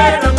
quiero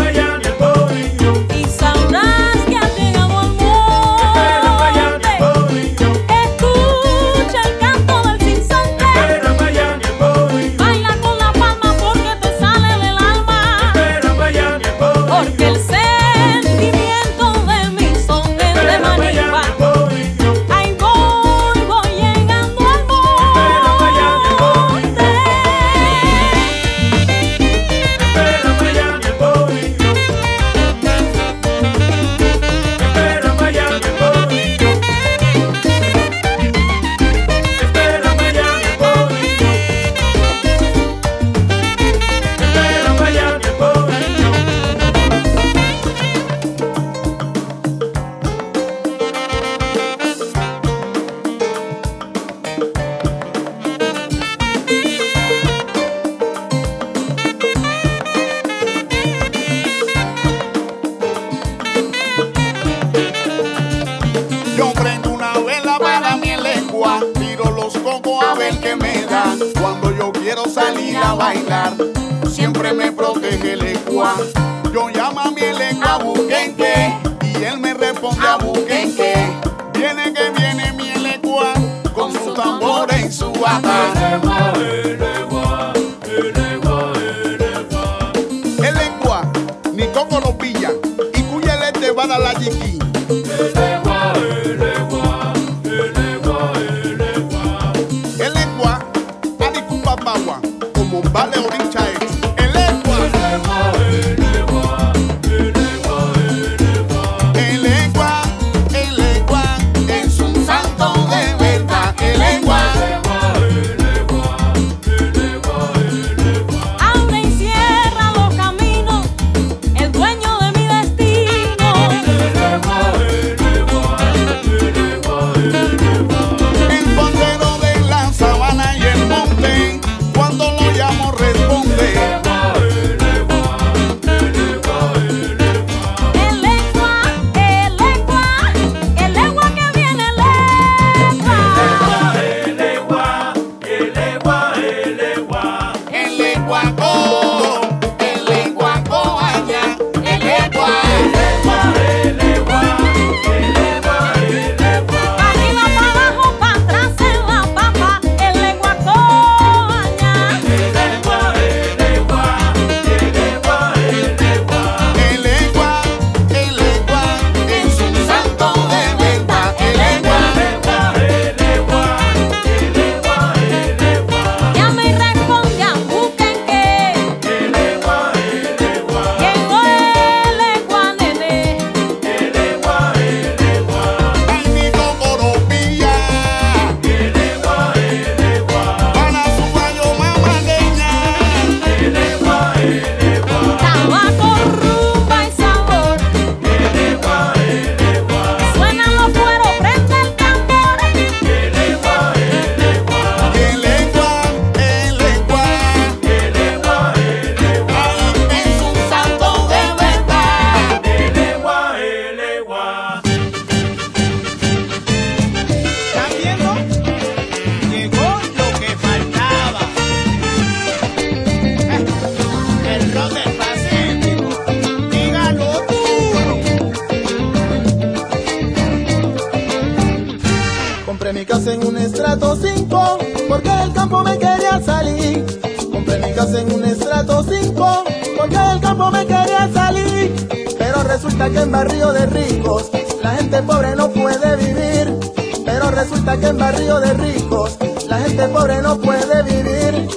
Compré mi casa en un estrato 5, porque del campo me quería salir. Compré mi casa en un estrato 5, porque del campo me quería salir. Pero resulta que en barrio de ricos, la gente pobre no puede vivir. Pero resulta que en barrio de ricos, la gente pobre no puede vivir.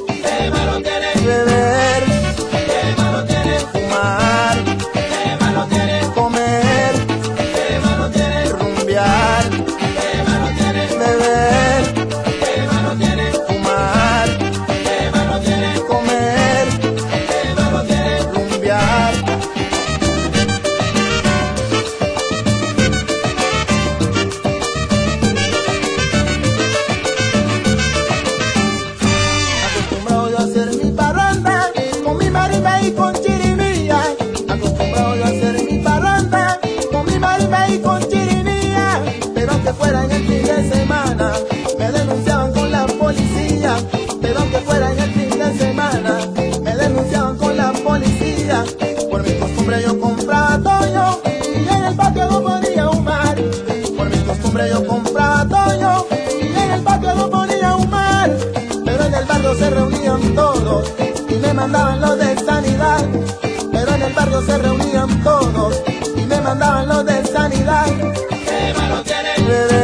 barrio se reunían todos y me mandaban los de sanidad. Pero en el barrio se reunían todos y me mandaban los de sanidad. ¿Qué malo tiene?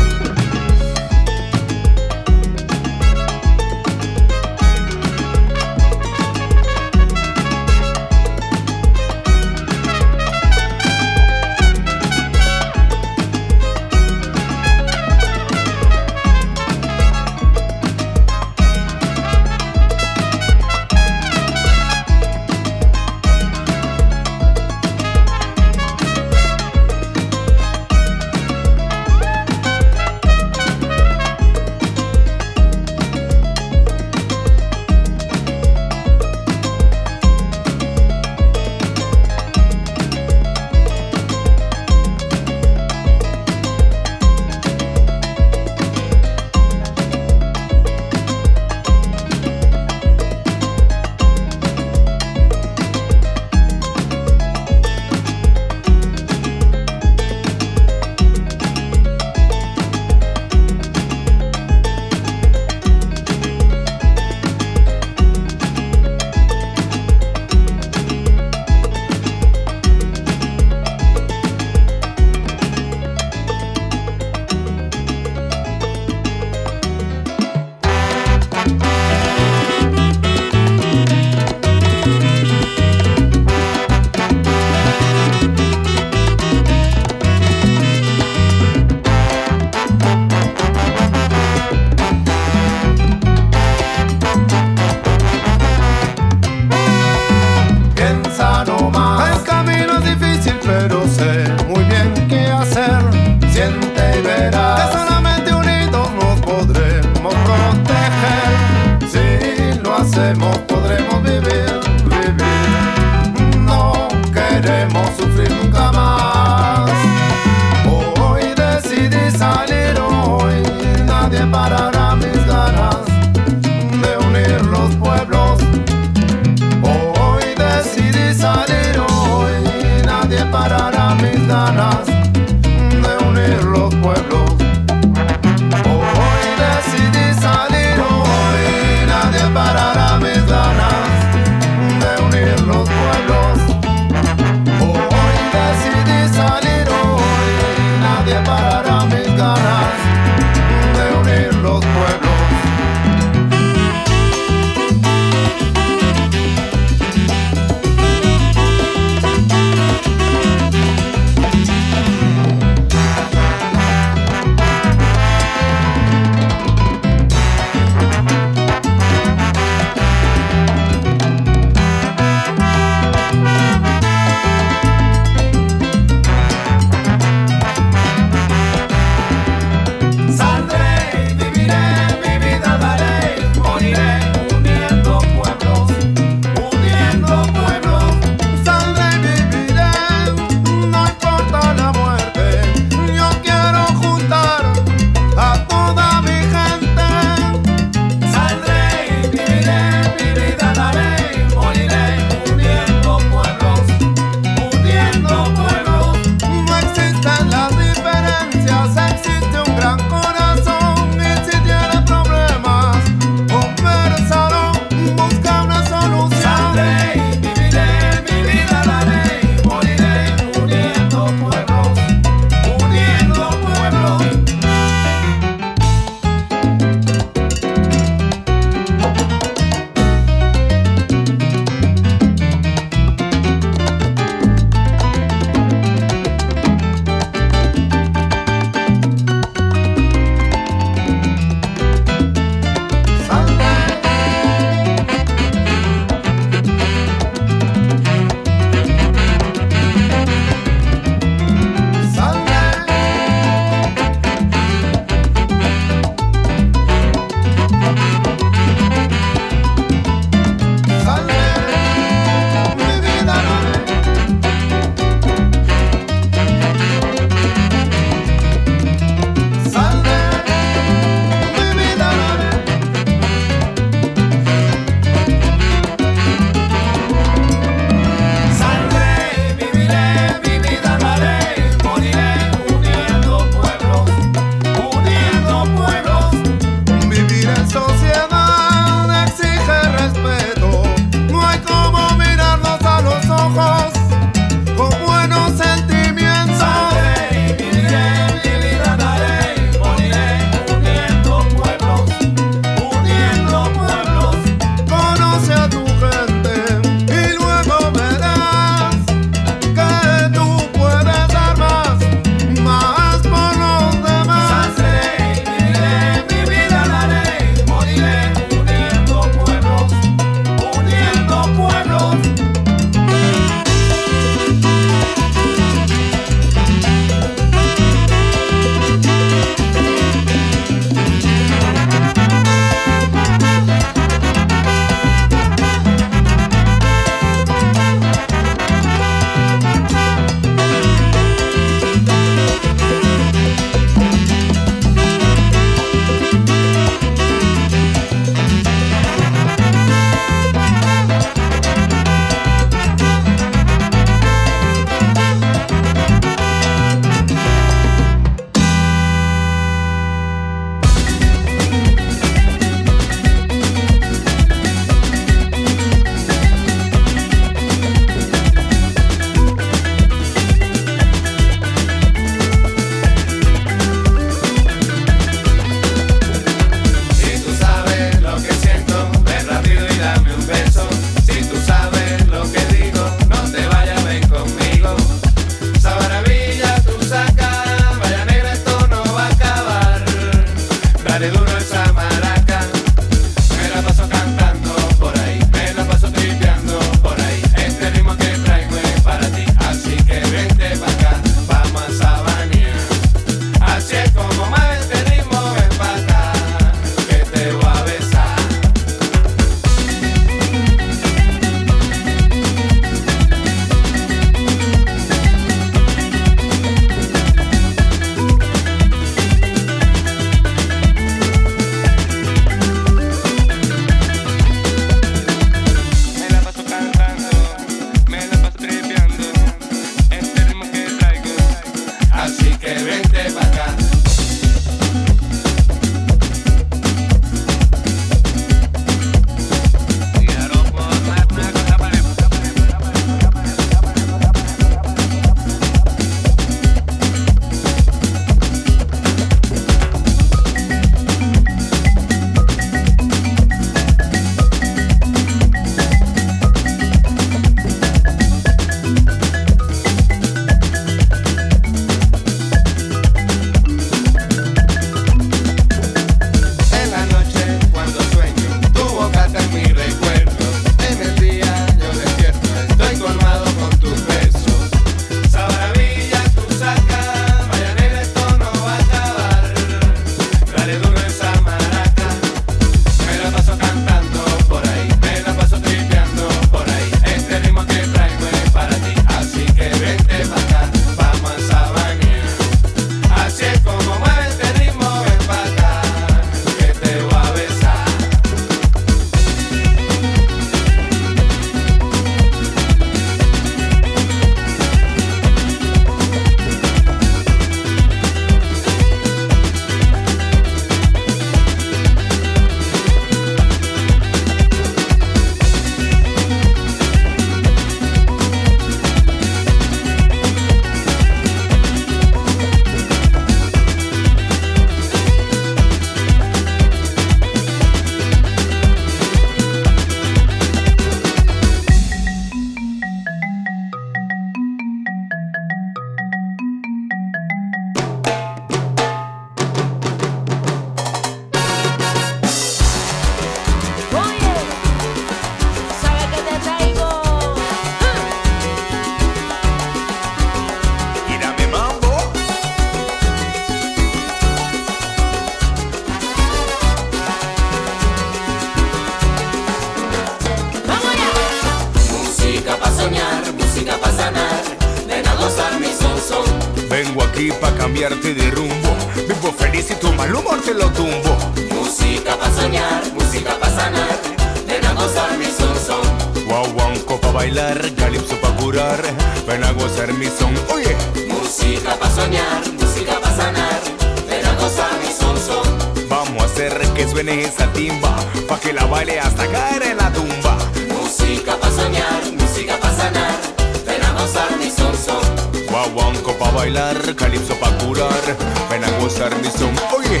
Aquí pa' cambiarte de rumbo. Vivo feliz y tu mal humor te lo tumbo. Música pa' soñar, música pa' sanar. Ven a gozar mi son son. Guaguanco pa' bailar, calipso pa' curar. Ven a gozar mi son. Oye, Música pa' soñar, música pa' sanar. Ven a gozar mi son son. vamos a hacer que suene esa timba. Pa' que la baile hasta caer en la tumba. Música pa' soñar, música pa' sanar. Ven a gozar mi son son. Guaguanco pa' bailar, calipso pa' curar. Ven a gozar mi son. Oye.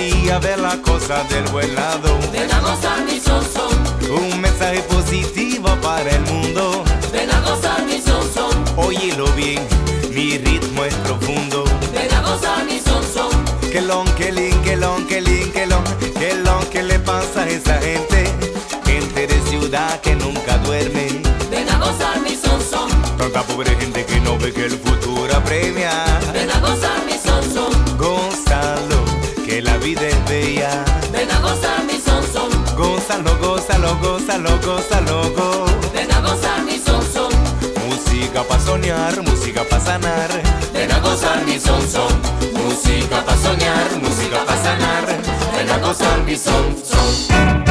Aprendí a ver las cosas del buen lado. A mi son son. Un mensaje positivo para el mundo. Ven a mi son son. Óyelo bien, mi ritmo es profundo. Ven a mi son son. Que lon, que lin, que lon, que lin, que lon, que lon, que le pasa a esa gente? Gente de ciudad que nunca duerme. Ven a gozar mi son son. Tanta pobre gente que no ve que el futuro apremia. Pa' sanar. Ven a gozar mi son son. Música pa' soñar, música pa' sanar. Ven a gozar mi son son.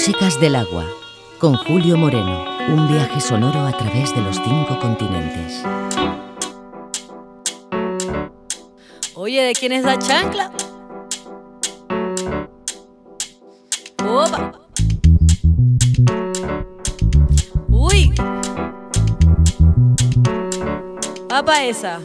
Músicas del Agua, con Julio Moreno, un viaje sonoro a través de los cinco continentes. Oye, ¿de quién es la chancla? Opa. Uy. Papa esa.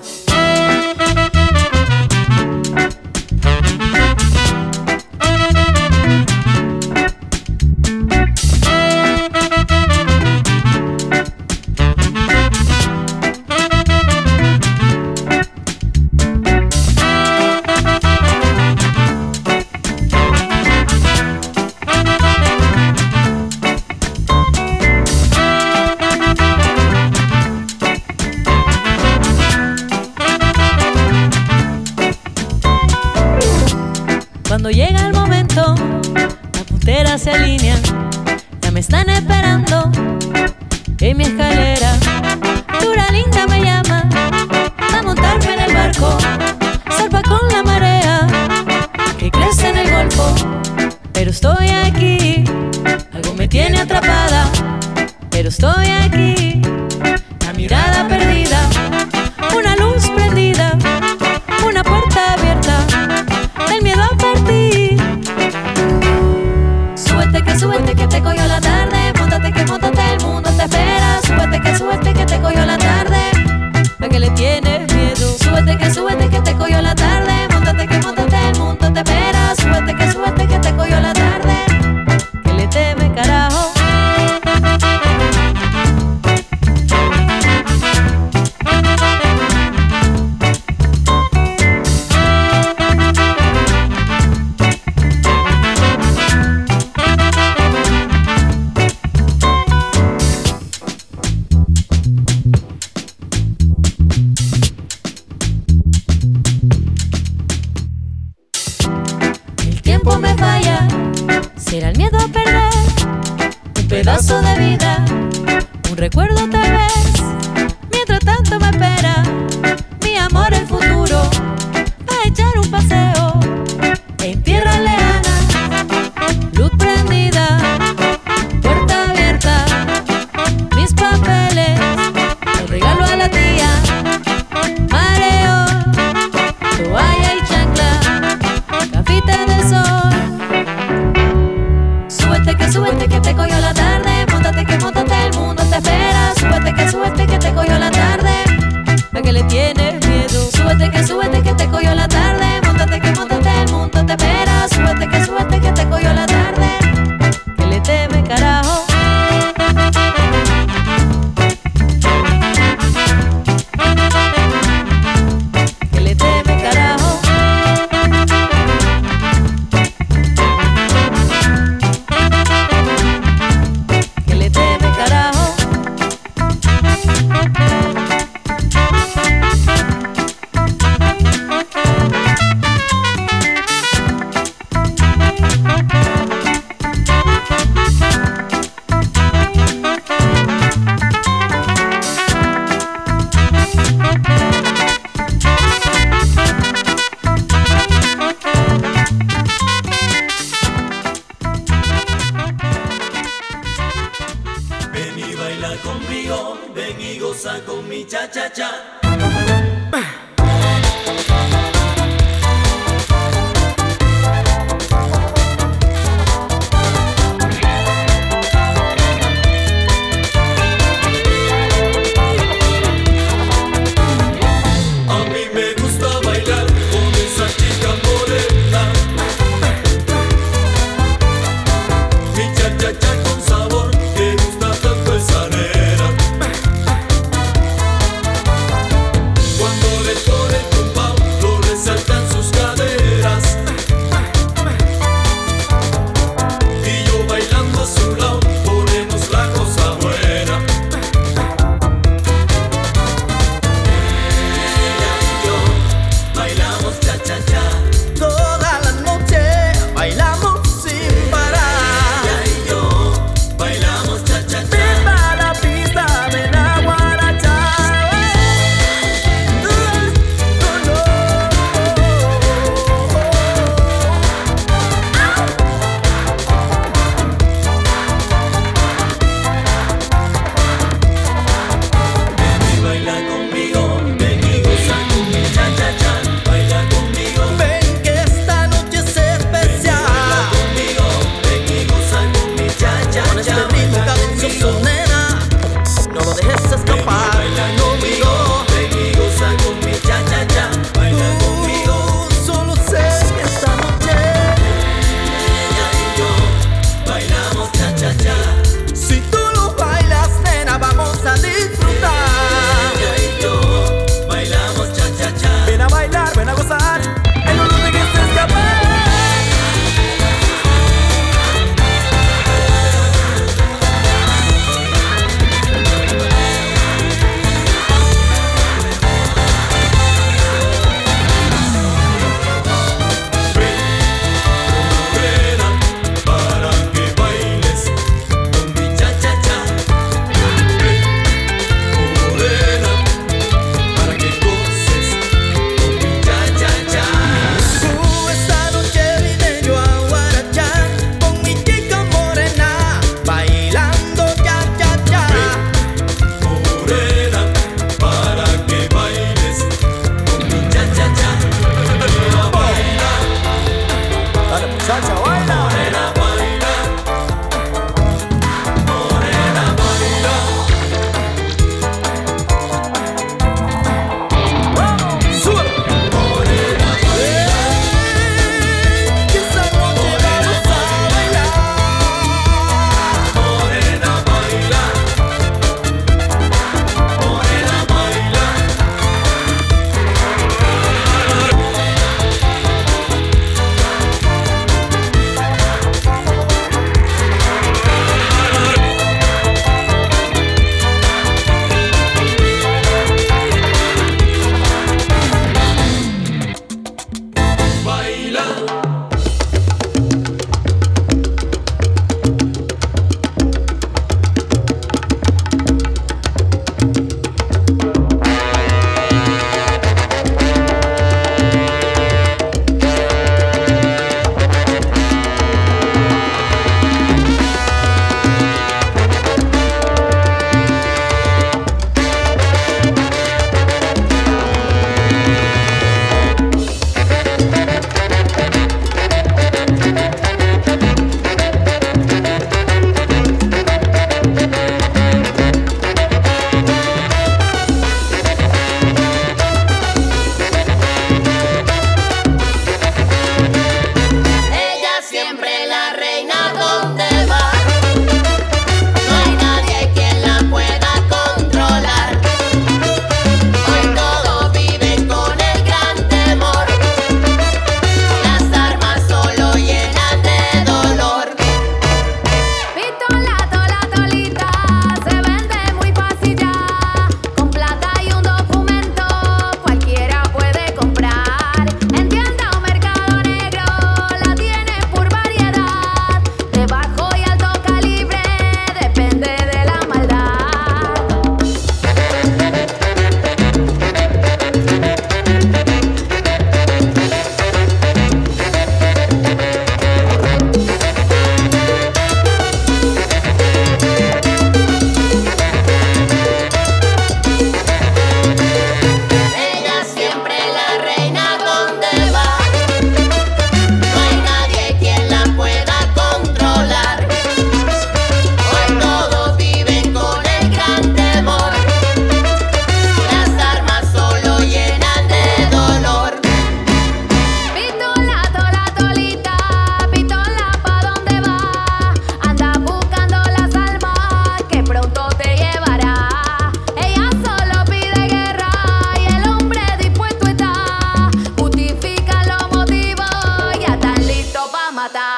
また。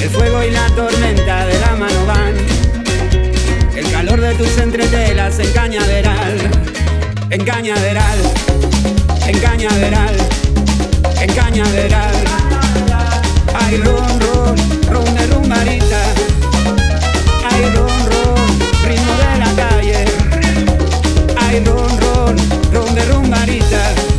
El fuego y la tormenta de la mano van. El calor de tus entretelas en cañaveral. En cañaveral. En cañaveral. En cañaveral. Ay, ron, ron, ron de rumbarita. Ay, ron, ron, ritmo de la calle. Ay, ron, ron, ron de rumbarita.